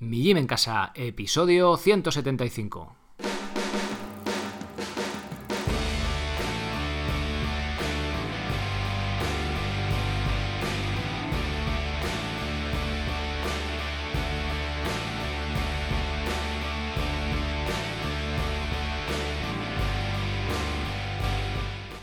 Mi Gym en Casa, episodio 175.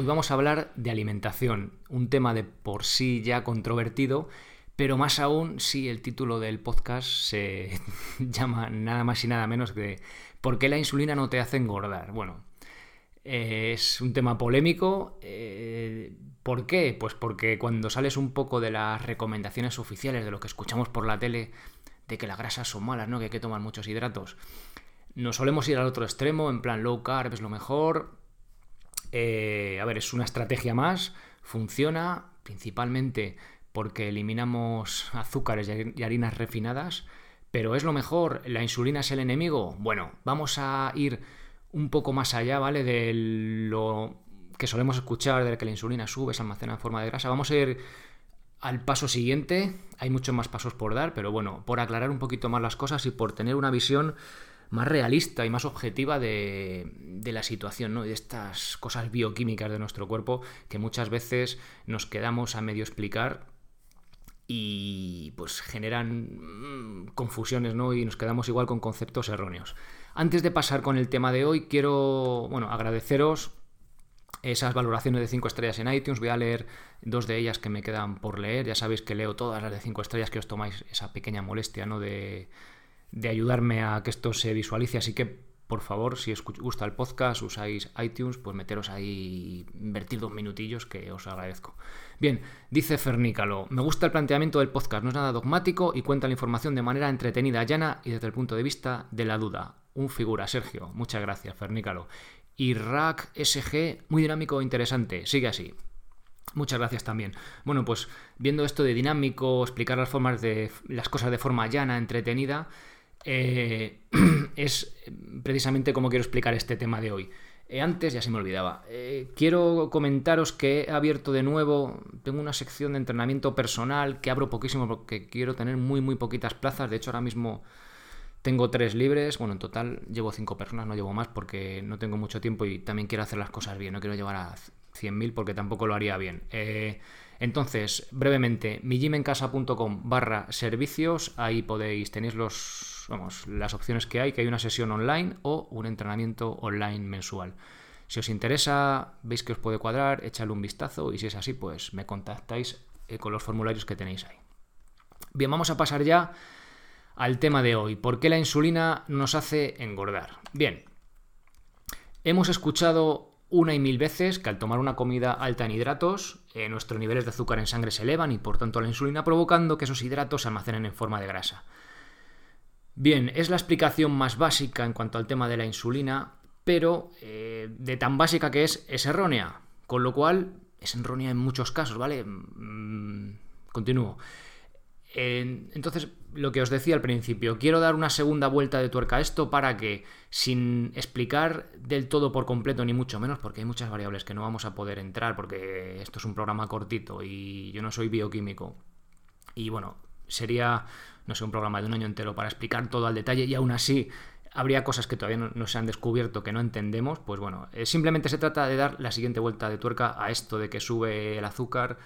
Hoy vamos a hablar de alimentación, un tema de por sí ya controvertido, pero más aún si el título del podcast se llama nada más y nada menos que ¿Por qué la insulina no te hace engordar? Bueno, es un tema polémico. Eh, ¿Por qué? Pues porque cuando sales un poco de las recomendaciones oficiales, de lo que escuchamos por la tele, de que las grasas son malas, ¿no? Que hay que tomar muchos hidratos. Nos solemos ir al otro extremo, en plan low carb es lo mejor, eh, a ver, es una estrategia más, funciona principalmente porque eliminamos azúcares y harinas refinadas, pero es lo mejor, la insulina es el enemigo. Bueno, vamos a ir un poco más allá, ¿vale? De lo que solemos escuchar, de que la insulina sube, se almacena en forma de grasa. Vamos a ir al paso siguiente. Hay muchos más pasos por dar, pero bueno, por aclarar un poquito más las cosas y por tener una visión más realista y más objetiva de, la situación, ¿no? de estas cosas bioquímicas de nuestro cuerpo que muchas veces nos quedamos a medio explicar y pues generan mm, confusiones, ¿no? Y nos quedamos igual con conceptos erróneos. Antes de pasar con el tema de hoy, quiero, bueno, agradeceros esas valoraciones de 5 estrellas en iTunes. Voy a leer dos de ellas que me quedan por leer. Ya sabéis que leo todas las de 5 estrellas que os tomáis esa pequeña molestia, ¿no? De, de ayudarme a que esto se visualice. Así que, por favor, si os gusta el podcast, usáis iTunes, pues meteros ahí, invertir dos minutillos que os agradezco. Bien, dice Fernícalo, me gusta el planteamiento del podcast, no es nada dogmático y cuenta la información de manera entretenida, llana y desde el punto de vista de la duda. Un figura, Sergio. Muchas gracias, Fernícalo. Y Rack SG, muy dinámico e interesante. Sigue así. Muchas gracias también. Bueno, pues viendo esto de dinámico, explicar las formas de las cosas de forma llana, entretenida, eh, es precisamente como quiero explicar este tema de hoy. Eh, antes ya se me olvidaba. Eh, quiero comentaros que he abierto de nuevo, tengo una sección de entrenamiento personal que abro poquísimo porque quiero tener muy muy poquitas plazas. De hecho ahora mismo tengo tres libres. Bueno, en total llevo cinco personas, no llevo más porque no tengo mucho tiempo y también quiero hacer las cosas bien. No quiero llevar a 100.000 porque tampoco lo haría bien. entonces, brevemente, mijimencasa.com barra servicios, ahí podéis, tenéis los vamos, las opciones que hay, que hay una sesión online o un entrenamiento online mensual. Si os interesa, veis que os puede cuadrar, échale un vistazo y si es así, pues me contactáis eh, con los formularios que tenéis ahí. Bien, vamos a pasar ya al tema de hoy. ¿Por qué la insulina nos hace engordar? Bien, hemos escuchado una y mil veces que al tomar una comida alta en hidratos, eh, nuestros niveles de azúcar en sangre se elevan y por tanto la insulina provocando que esos hidratos se almacenen en forma de grasa. Bien, es la explicación más básica en cuanto al tema de la insulina, pero eh, de tan básica que es, es errónea. Con lo cual, es errónea en muchos casos, ¿vale? Mm, continúo. entonces, lo que os decía al principio, quiero dar una segunda vuelta de tuerca a esto para que, sin explicar del todo por completo, ni mucho menos, porque hay muchas variables que no vamos a poder entrar, porque esto es un programa cortito y yo no soy bioquímico. Y bueno, sería no sé, un programa de un año entero para explicar todo al detalle y aún así habría cosas que todavía no, se han descubierto que no entendemos, pues bueno, eh, simplemente se trata de dar la siguiente vuelta de tuerca a esto de que sube el azúcar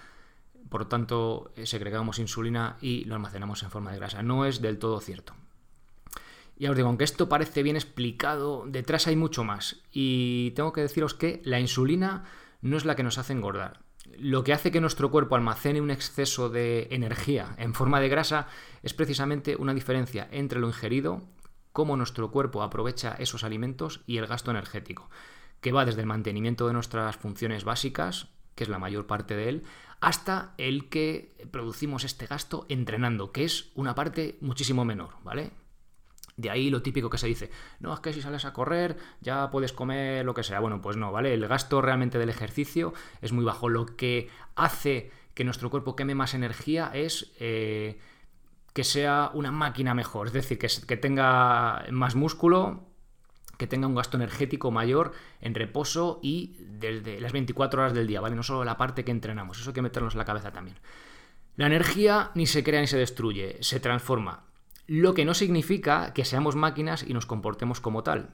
por lo tanto eh, segregamos insulina y lo almacenamos en forma de grasa. No es del todo cierto. Ya os digo, aunque esto parece bien explicado, detrás hay mucho más. Y tengo que deciros que la insulina no es la que nos hace engordar. Lo que hace que nuestro cuerpo almacene un exceso de energía en forma de grasa es precisamente una diferencia entre lo ingerido, cómo nuestro cuerpo aprovecha esos alimentos y el gasto energético, que va desde el mantenimiento de nuestras funciones básicas, que es la mayor parte de él, hasta el que producimos este gasto entrenando, que es una parte muchísimo menor, ¿vale? De ahí lo típico que se dice, no, es que si sales a correr ya puedes comer lo que sea. Bueno, pues no, ¿vale? El gasto realmente del ejercicio es muy bajo. Lo que hace que nuestro cuerpo queme más energía es eh, que sea una máquina mejor, es decir, que, que tenga más músculo, que tenga un gasto energético mayor en reposo y desde las 24 horas del día, ¿vale? No solo la parte que entrenamos, eso hay que meternos en la cabeza también. La energía ni se crea ni se destruye, se transforma lo que no significa que seamos máquinas y nos comportemos como tal.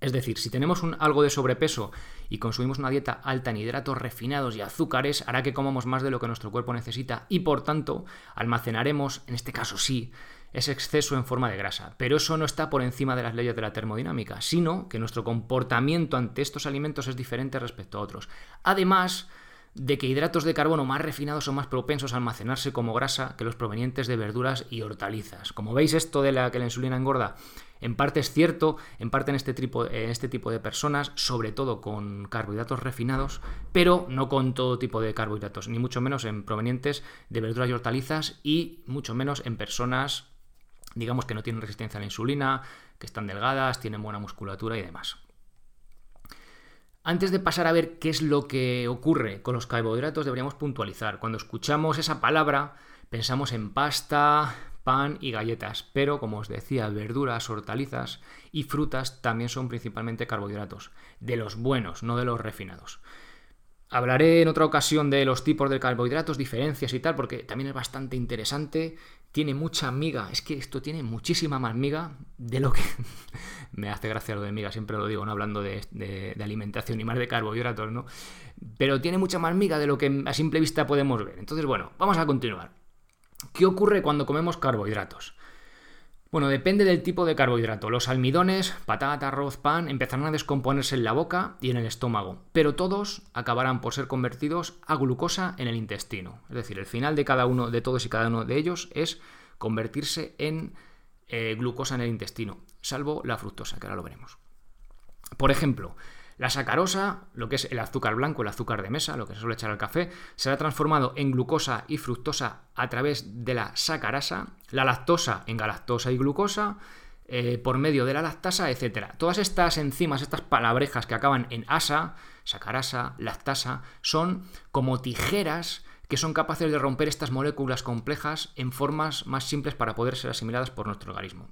Es decir, si tenemos algo de sobrepeso y consumimos una dieta alta en hidratos refinados y azúcares, hará que comamos más de lo que nuestro cuerpo necesita y por tanto almacenaremos, en este caso sí, ese exceso en forma de grasa. Pero eso no está por encima de las leyes de la termodinámica, sino que nuestro comportamiento ante estos alimentos es diferente respecto a otros. Además, de que hidratos de carbono más refinados son más propensos a almacenarse como grasa que los provenientes de verduras y hortalizas. Como veis, esto de la que la insulina engorda, en parte es cierto, en parte en este tipo, en este tipo de personas, sobre todo con carbohidratos refinados, pero no con todo tipo de carbohidratos, ni mucho menos en provenientes de verduras y hortalizas y mucho menos en personas, digamos, que no tienen resistencia a la insulina, que están delgadas, tienen buena musculatura y demás. Antes de pasar a ver qué es lo que ocurre con los carbohidratos, deberíamos puntualizar. Cuando escuchamos esa palabra, pensamos en pasta, pan y galletas, pero como os decía, verduras, hortalizas y frutas también son principalmente carbohidratos, de los buenos, no de los refinados. Hablaré en otra ocasión de los tipos de carbohidratos, diferencias y tal, porque también es bastante interesante. Tiene mucha miga, es que esto tiene muchísima más miga de lo que. Me hace gracia lo de miga, siempre lo digo, no hablando de, alimentación y más de carbohidratos, ¿no? Pero tiene mucha más miga de lo que a simple vista podemos ver. Entonces, bueno, vamos a continuar. ¿Qué ocurre cuando comemos carbohidratos? Bueno, depende del tipo de carbohidrato. Los almidones, patata, arroz, pan empezarán a descomponerse en la boca y en el estómago, pero todos acabarán por ser convertidos a glucosa en el intestino. Es decir, el final de cada uno de todos y cada uno de ellos es convertirse en eh, glucosa en el intestino, salvo la fructosa, que ahora lo veremos. Por ejemplo, la sacarosa, lo que es el azúcar blanco, el azúcar de mesa, lo que se suele echar al café, será transformado en glucosa y fructosa a través de la sacarasa, la lactosa en galactosa y glucosa, eh, por medio de la lactasa, etc. Todas estas enzimas, estas palabrejas que acaban en asa, sacarasa, lactasa, son como tijeras que son capaces de romper estas moléculas complejas en formas más simples para poder ser asimiladas por nuestro organismo.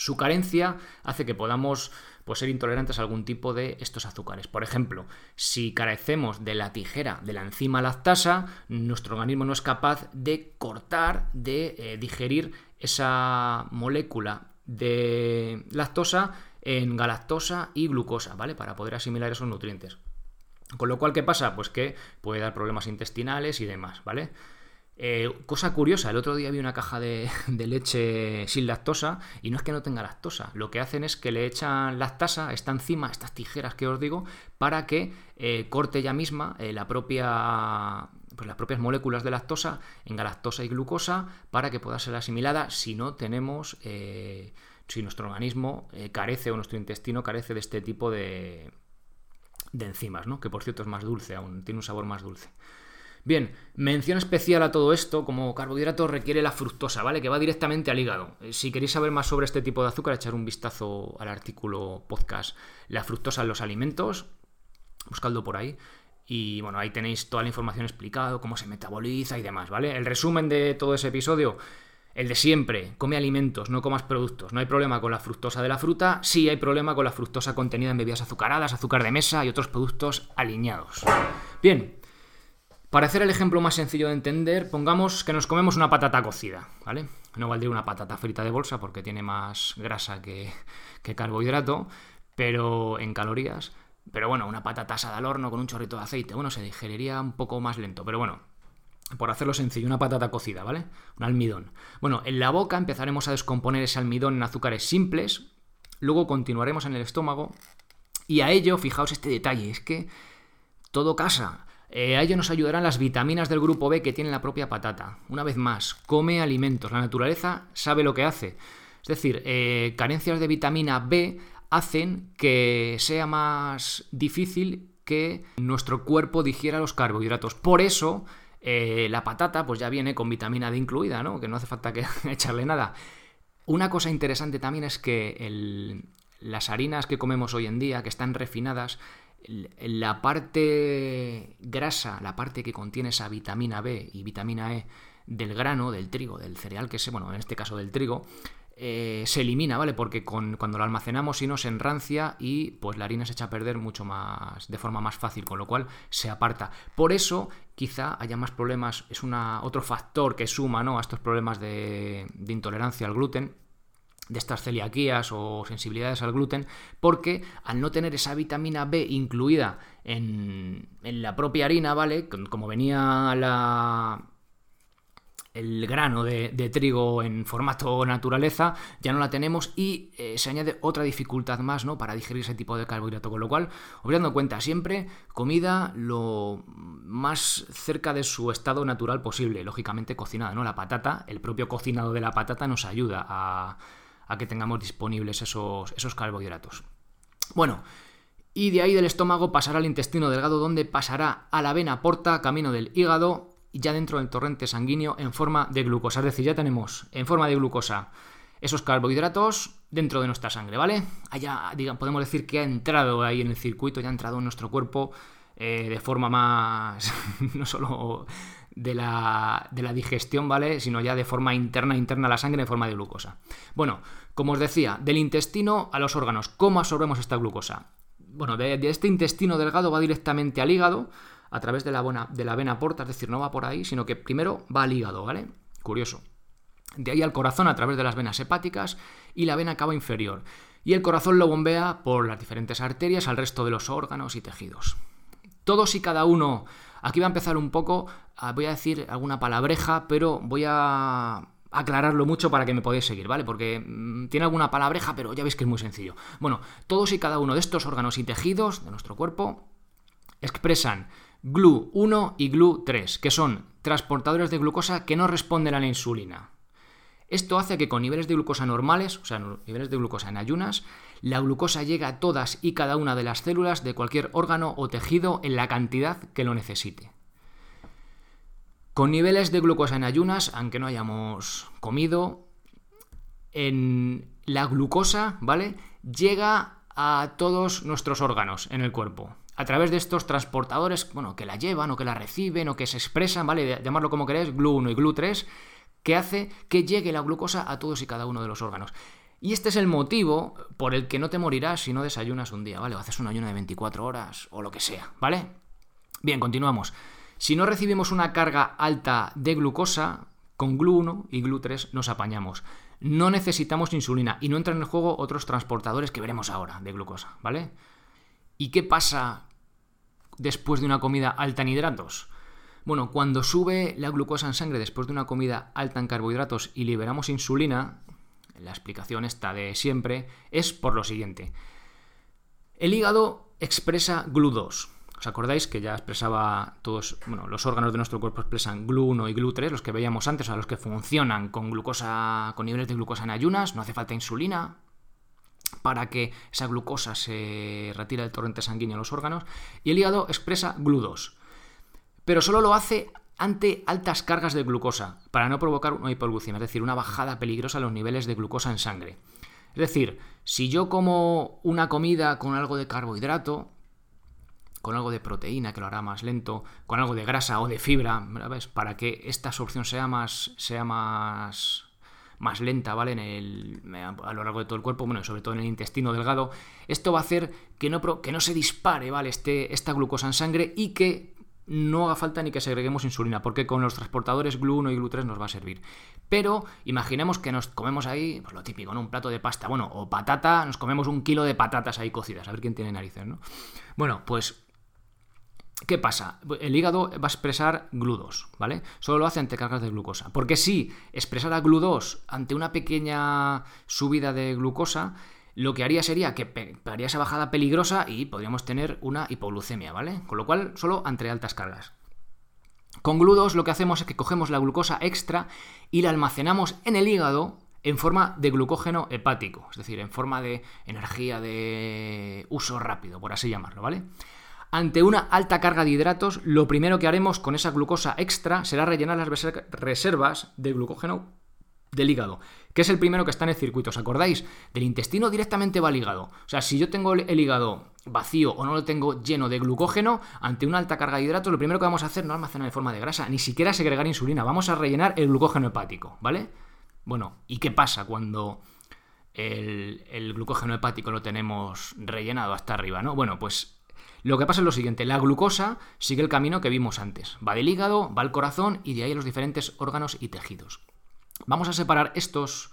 Su carencia hace que podamos pues, ser intolerantes a algún tipo de estos azúcares. Por ejemplo, si carecemos de la tijera de la enzima lactasa, nuestro organismo no es capaz de cortar, de eh, digerir esa molécula de lactosa en galactosa y glucosa, ¿vale? Para poder asimilar esos nutrientes. Con lo cual, ¿qué pasa? Pues que puede dar problemas intestinales y demás, ¿vale? Eh, cosa curiosa, el otro día vi una caja de, leche sin lactosa y no es que no tenga lactosa, lo que hacen es que le echan lactasa, esta enzima, estas tijeras que os digo, para que eh, corte ella misma eh, pues las propias moléculas de lactosa en galactosa y glucosa para que pueda ser asimilada si no tenemos, si nuestro organismo carece o nuestro intestino carece de este tipo de, de enzimas, ¿no? que por cierto es más dulce aún, tiene un sabor más dulce. Bien, mención especial a todo esto, como carbohidrato requiere la fructosa, ¿vale? Que va directamente al hígado. Eh, si queréis saber más sobre este tipo de azúcar, echar un vistazo al artículo podcast La fructosa en los alimentos, buscadlo por ahí. Y bueno, ahí tenéis toda la información explicada, cómo se metaboliza y demás, ¿vale? El resumen de todo ese episodio, el de siempre, come alimentos, no comas productos. No hay problema con la fructosa de la fruta, sí hay problema con la fructosa contenida en bebidas azucaradas, azúcar de mesa y otros productos alineados. Bien, para hacer el ejemplo más sencillo de entender, pongamos que nos comemos una patata cocida, ¿vale? No valdría una patata frita de bolsa porque tiene más grasa que, carbohidrato, pero en calorías. Pero bueno, una patata asada al horno con un chorrito de aceite, bueno, se digeriría un poco más lento. Pero bueno, por hacerlo sencillo, una patata cocida, ¿vale? Un almidón. Bueno, en la boca empezaremos a descomponer ese almidón en azúcares simples, luego continuaremos en el estómago y a ello, fijaos este detalle, es que todo casa. Eh, a ello nos ayudarán las vitaminas del grupo B que tiene la propia patata. Una vez más, come alimentos. La naturaleza sabe lo que hace. Es decir, eh, carencias de vitamina B hacen que sea más difícil que nuestro cuerpo digiera los carbohidratos. Por eso, eh, la patata pues ya viene con vitamina D incluida, ¿no? Que no hace falta que echarle nada. Una cosa interesante también es que las harinas que comemos hoy en día, que están refinadas, la parte grasa, la parte que contiene esa vitamina B y vitamina E del grano, del trigo, del cereal que es, bueno, en este caso del trigo, eh, se elimina, ¿vale? Porque cuando lo almacenamos si no se enrancia y pues la harina se echa a perder mucho más, de forma más fácil, con lo cual se aparta. Por eso quizá haya más problemas, es una, otro factor que suma ¿no? a estos problemas de intolerancia al gluten de estas celiaquías o sensibilidades al gluten, porque al no tener esa vitamina B incluida en, en la propia harina, ¿vale? Como venía la, el grano de, trigo en formato naturaleza, ya no la tenemos y eh, se añade otra dificultad más ¿no? para digerir ese tipo de carbohidrato. Con lo cual, os dando cuenta, siempre comida lo más cerca de su estado natural posible, lógicamente cocinada. ¿no? La patata, el propio cocinado de la patata nos ayuda a, a que tengamos disponibles esos, esos carbohidratos. Bueno, y de ahí del estómago pasará al intestino delgado, donde pasará a la vena porta, camino del hígado, y ya dentro del torrente sanguíneo en forma de glucosa. Es decir, ya tenemos en forma de glucosa esos carbohidratos dentro de nuestra sangre, ¿vale? Allá, digamos, podemos decir que ha entrado ahí en el circuito, ya ha entrado en nuestro cuerpo eh, de forma más, no solo de la, de la digestión, ¿vale? Sino ya de forma interna, interna a la sangre en forma de glucosa. Bueno, como os decía, del intestino a los órganos, ¿cómo absorbemos esta glucosa? Bueno, de, este intestino delgado va directamente al hígado, a través de la, de la vena porta, es decir, no va por ahí, sino que primero va al hígado, ¿vale? Curioso. De ahí al corazón a través de las venas hepáticas y la vena cava inferior. Y el corazón lo bombea por las diferentes arterias al resto de los órganos y tejidos. Todos y cada uno, aquí va a empezar un poco, voy a decir alguna palabreja, pero voy a aclararlo mucho para que me podáis seguir, ¿vale? Porque mm, tiene alguna palabreja, pero ya veis que es muy sencillo. Bueno, todos y cada uno de estos órganos y tejidos de nuestro cuerpo expresan GLU1 y GLU3, que son transportadores de glucosa que no responden a la insulina. Esto hace que con niveles de glucosa normales, o sea, niveles de glucosa en ayunas, la glucosa llegue a todas y cada una de las células de cualquier órgano o tejido en la cantidad que lo necesite. Con niveles de glucosa en ayunas, aunque no hayamos comido, en la glucosa, ¿vale? Llega a todos nuestros órganos en el cuerpo a través de estos transportadores, bueno, que la llevan o que la reciben o que se expresan, ¿vale? Llamarlo como queréis, GLU1 y GLU3, que hace que llegue la glucosa a todos y cada uno de los órganos. Y este es el motivo por el que no te morirás si no desayunas un día, ¿vale? O haces un ayuno de 24 horas o lo que sea, ¿vale? Bien, continuamos. Si no recibimos una carga alta de glucosa, con GLU1 y GLU3 nos apañamos. No necesitamos insulina y no entran en juego otros transportadores que veremos ahora de glucosa, ¿vale? ¿Y qué pasa después de una comida alta en hidratos? Bueno, cuando sube la glucosa en sangre después de una comida alta en carbohidratos y liberamos insulina, la explicación está de siempre, es por lo siguiente. El hígado expresa GLU2. ¿Os acordáis que ya expresaba todos, bueno, los órganos de nuestro cuerpo expresan GLU1 y GLU3, los que veíamos antes, o sea, los que funcionan con glucosa, con niveles de glucosa en ayunas, no hace falta insulina, para que esa glucosa se retire del torrente sanguíneo a los órganos, y el hígado expresa GLU2. Pero solo lo hace ante altas cargas de glucosa, para no provocar una hipoglucemia, es decir, una bajada peligrosa en los niveles de glucosa en sangre. Es decir, si yo como una comida con algo de carbohidrato, con algo de proteína que lo hará más lento, con algo de grasa o de fibra, para que esta absorción sea más, sea más más lenta, ¿vale? En el, a lo largo de todo el cuerpo, bueno, sobre todo en el intestino delgado. Esto va a hacer que no, que no se dispare, ¿vale? Este, esta glucosa en sangre y que no haga falta ni que segreguemos insulina, porque con los transportadores GLU1 y GLU3 nos va a servir. Pero imaginemos que nos comemos ahí, pues lo típico, ¿no? Un plato de pasta, bueno, o patata, nos comemos un kilo de patatas ahí cocidas, a ver quién tiene narices, ¿no? Bueno, pues ¿Qué pasa? El hígado va a expresar GLU2, ¿vale? Solo lo hace ante cargas de glucosa. Porque si expresara GLU2 ante una pequeña subida de glucosa, lo que haría sería que haría esa bajada peligrosa y podríamos tener una hipoglucemia, ¿vale? Con lo cual, solo ante altas cargas. Con GLU2 lo que hacemos es que cogemos la glucosa extra y la almacenamos en el hígado en forma de glucógeno hepático, es decir, en forma de energía de uso rápido, por así llamarlo, ¿vale? Ante una alta carga de hidratos, lo primero que haremos con esa glucosa extra será rellenar las reservas de glucógeno del hígado, que es el primero que está en el circuito. ¿Os acordáis? Del intestino directamente va al hígado. O sea, si yo tengo el hígado vacío o no lo tengo lleno de glucógeno, ante una alta carga de hidratos, lo primero que vamos a hacer no almacenar de forma de grasa, ni siquiera segregar insulina, vamos a rellenar el glucógeno hepático, ¿vale? Bueno, ¿y qué pasa cuando el, el glucógeno hepático lo tenemos rellenado hasta arriba, ¿no? Bueno, pues lo que pasa es lo siguiente, la glucosa sigue el camino que vimos antes. Va del hígado, va al corazón y de ahí a los diferentes órganos y tejidos. Vamos a separar estos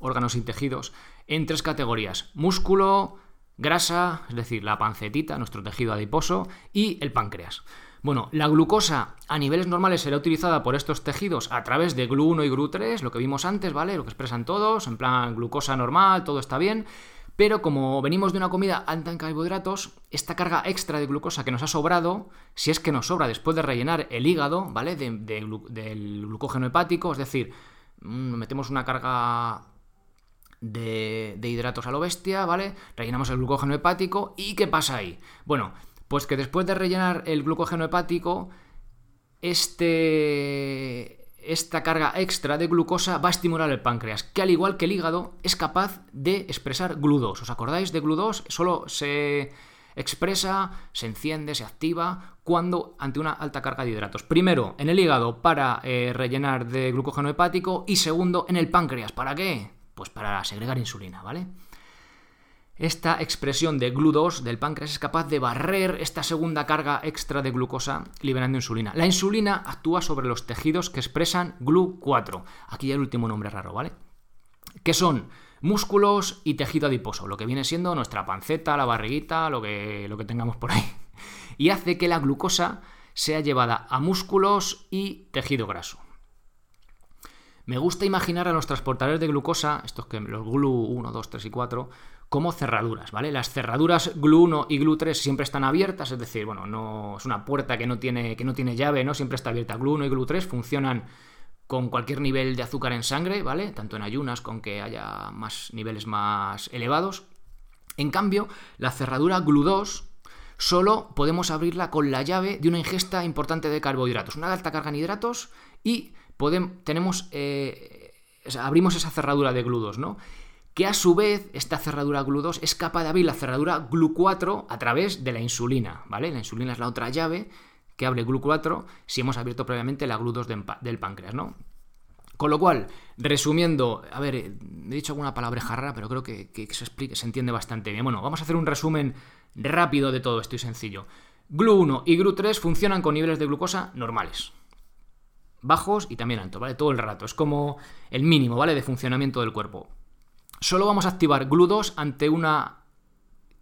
órganos y tejidos en tres categorías. Músculo, grasa, es decir, la pancetita, nuestro tejido adiposo, y el páncreas. Bueno, la glucosa a niveles normales será utilizada por estos tejidos a través de GLU1 y GLU3, lo que vimos antes, ¿vale? Lo que expresan todos, en plan glucosa normal, todo está bien. Pero como venimos de una comida alta en carbohidratos, esta carga extra de glucosa que nos ha sobrado, si es que nos sobra después de rellenar el hígado, ¿vale? del glucógeno hepático, es decir, mm, metemos una carga de, de, hidratos a lo bestia, ¿vale? Rellenamos el glucógeno hepático y ¿qué pasa ahí? Bueno, pues que después de rellenar el glucógeno hepático, este esta carga extra de glucosa va a estimular el páncreas, que al igual que el hígado es capaz de expresar GLU2. ¿Os acordáis de GLU2? Solo se expresa, se enciende, se activa cuando ante una alta carga de hidratos. Primero, en el hígado para eh, rellenar de glucógeno hepático y segundo, en el páncreas. ¿Para qué? Pues para segregar insulina, ¿vale? Esta expresión de GLU2 del páncreas es capaz de barrer esta segunda carga extra de glucosa liberando insulina. La insulina actúa sobre los tejidos que expresan GLU4. Aquí el último nombre raro, ¿vale? Que son músculos y tejido adiposo, lo que viene siendo nuestra panceta, la barriguita, lo que, lo que tengamos por ahí. Y hace que la glucosa sea llevada a músculos y tejido graso. Me gusta imaginar a los transportadores de glucosa, estos que los GLU 1, 2, 3 y 4, como cerraduras, ¿vale? Las cerraduras GLU1 y GLU3 siempre están abiertas, es decir, bueno, no es una puerta que no tiene, que no tiene llave, ¿no? Siempre está abierta. GLU1 y GLU3 funcionan con cualquier nivel de azúcar en sangre, ¿vale? Tanto en ayunas con que haya más niveles más elevados. En cambio, la cerradura GLU2 solo podemos abrirla con la llave de una ingesta importante de carbohidratos, una alta carga en hidratos y podemos, tenemos, eh, abrimos esa cerradura de GLU2, ¿no? Que a su vez esta cerradura GLU2 es capaz de abrir la cerradura GLU4 a través de la insulina, ¿vale? La insulina es la otra llave que abre GLU4 si hemos abierto previamente la GLU2 del páncreas, ¿no? Con lo cual, resumiendo, a ver, he dicho alguna palabra jarra, pero creo que, se explique, se entiende bastante bien. Bueno, vamos a hacer un resumen rápido de todo esto y sencillo. GLU1 y GLU3 funcionan con niveles de glucosa normales. Bajos y también altos, ¿vale? Todo el rato. Es como el mínimo, ¿vale? De funcionamiento del cuerpo. Solo vamos a activar GLU2 ante una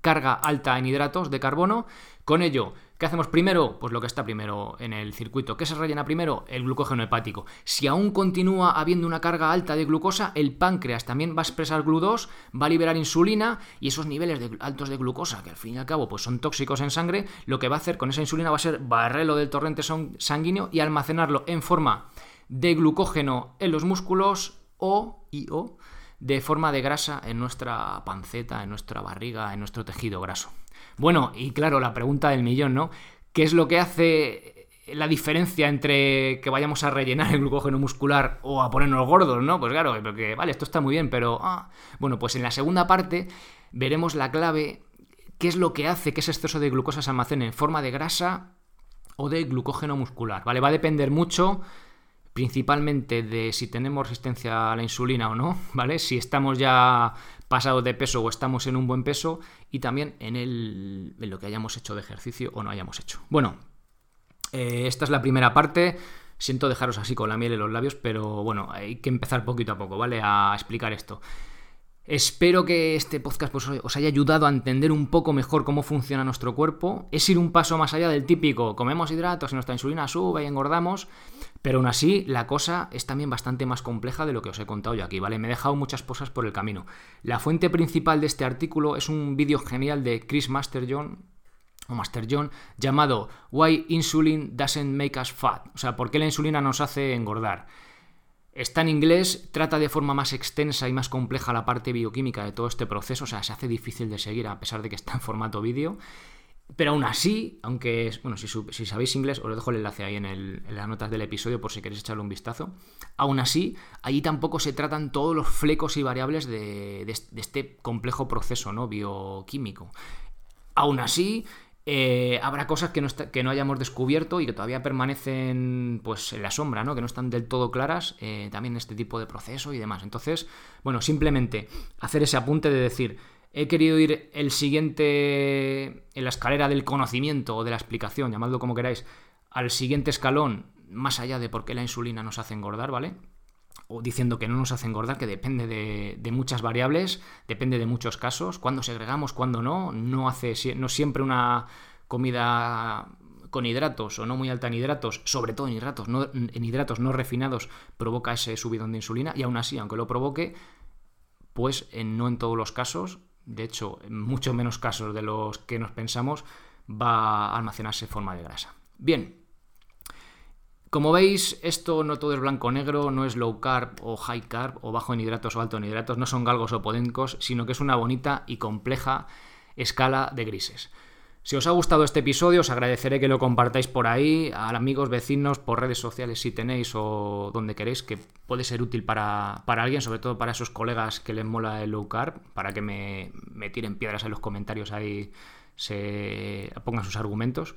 carga alta en hidratos de carbono. Con ello, ¿qué hacemos primero? Pues lo que está primero en el circuito. ¿Qué se rellena primero? El glucógeno hepático. Si aún continúa habiendo una carga alta de glucosa, el páncreas también va a expresar GLU2, va a liberar insulina y esos niveles altos de glucosa, que al fin y al cabo pues son tóxicos en sangre, lo que va a hacer con esa insulina va a ser barrerlo del torrente sanguíneo y almacenarlo en forma de glucógeno en los músculos o, y o de forma de grasa en nuestra panceta, en nuestra barriga, en nuestro tejido graso. Bueno, y claro, la pregunta del millón, ¿no? ¿Qué es lo que hace la diferencia entre que vayamos a rellenar el glucógeno muscular o a ponernos gordos, ¿no? Pues claro, porque vale, esto está muy bien, pero ah, bueno, pues en la segunda parte veremos la clave, qué es lo que hace que ese exceso de glucosa se almacene en forma de grasa o de glucógeno muscular, ¿vale? Va a depender mucho principalmente de si tenemos resistencia a la insulina o no, ¿vale? Si estamos ya pasados de peso o estamos en un buen peso y también en, el, en lo que hayamos hecho de ejercicio o no hayamos hecho. Bueno, eh, esta es la primera parte. Siento dejaros así con la miel en los labios, pero bueno, hay que empezar poquito a poco, ¿vale? A explicar esto. Espero que este podcast pues, os haya ayudado a entender un poco mejor cómo funciona nuestro cuerpo. Es ir un paso más allá del típico, comemos hidratos y nuestra insulina sube y engordamos, pero aún así la cosa es también bastante más compleja de lo que os he contado yo aquí, ¿vale? Me he dejado muchas cosas por el camino. La fuente principal de este artículo es un vídeo genial de Chris Masterjohn, o Master John, llamado Why Insulin Doesn't Make Us Fat, o sea, ¿por qué la insulina nos hace engordar? Está en inglés, trata de forma más extensa y más compleja la parte bioquímica de todo este proceso, o sea, se hace difícil de seguir a pesar de que está en formato vídeo. Pero aún así, aunque, bueno, si, sabéis inglés, os dejo el enlace ahí en, las notas del episodio por si queréis echarle un vistazo. Aún así, allí tampoco se tratan todos los flecos y variables de, este complejo proceso ¿no? bioquímico. Aún así, eh, habrá cosas que no, que no, hayamos descubierto y que todavía permanecen pues en la sombra, ¿no? que no están del todo claras eh, también este tipo de proceso y demás. Entonces, bueno, simplemente hacer ese apunte de decir, he querido ir el siguiente, en la escalera del conocimiento o de la explicación, llamadlo como queráis, al siguiente escalón, más allá de por qué la insulina nos hace engordar, ¿vale? o diciendo que no nos hace engordar, que depende de, muchas variables, depende de muchos casos, cuándo segregamos, cuándo no, no hace no siempre una comida con hidratos o no muy alta en hidratos, sobre todo en hidratos, no, en hidratos no refinados, provoca ese subidón de insulina y aún así, aunque lo provoque, pues no en todos los casos, de hecho, en mucho menos casos de los que nos pensamos, va a almacenarse en forma de grasa. Bien, como veis, esto no todo es blanco-negro, no es low carb o high carb, o bajo en hidratos o alto en hidratos, no son galgos o podencos, sino que es una bonita y compleja escala de grises. Si os ha gustado este episodio, os agradeceré que lo compartáis por ahí, a amigos, vecinos, por redes sociales si tenéis o donde queréis, que puede ser útil para, alguien, sobre todo para esos colegas que les mola el low carb, para que me, me tiren piedras en los comentarios ahí, se pongan sus argumentos.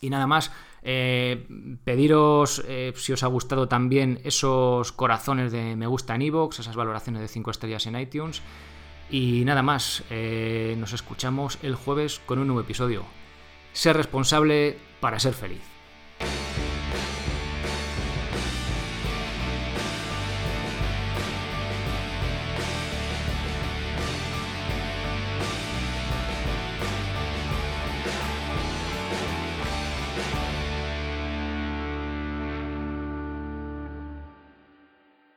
Y nada más, eh, pediros eh, si os ha gustado también esos corazones de me gusta en iVoox, esas valoraciones de 5 estrellas en iTunes. Y nada más, eh, nos escuchamos el jueves con un nuevo episodio. Ser responsable para ser feliz.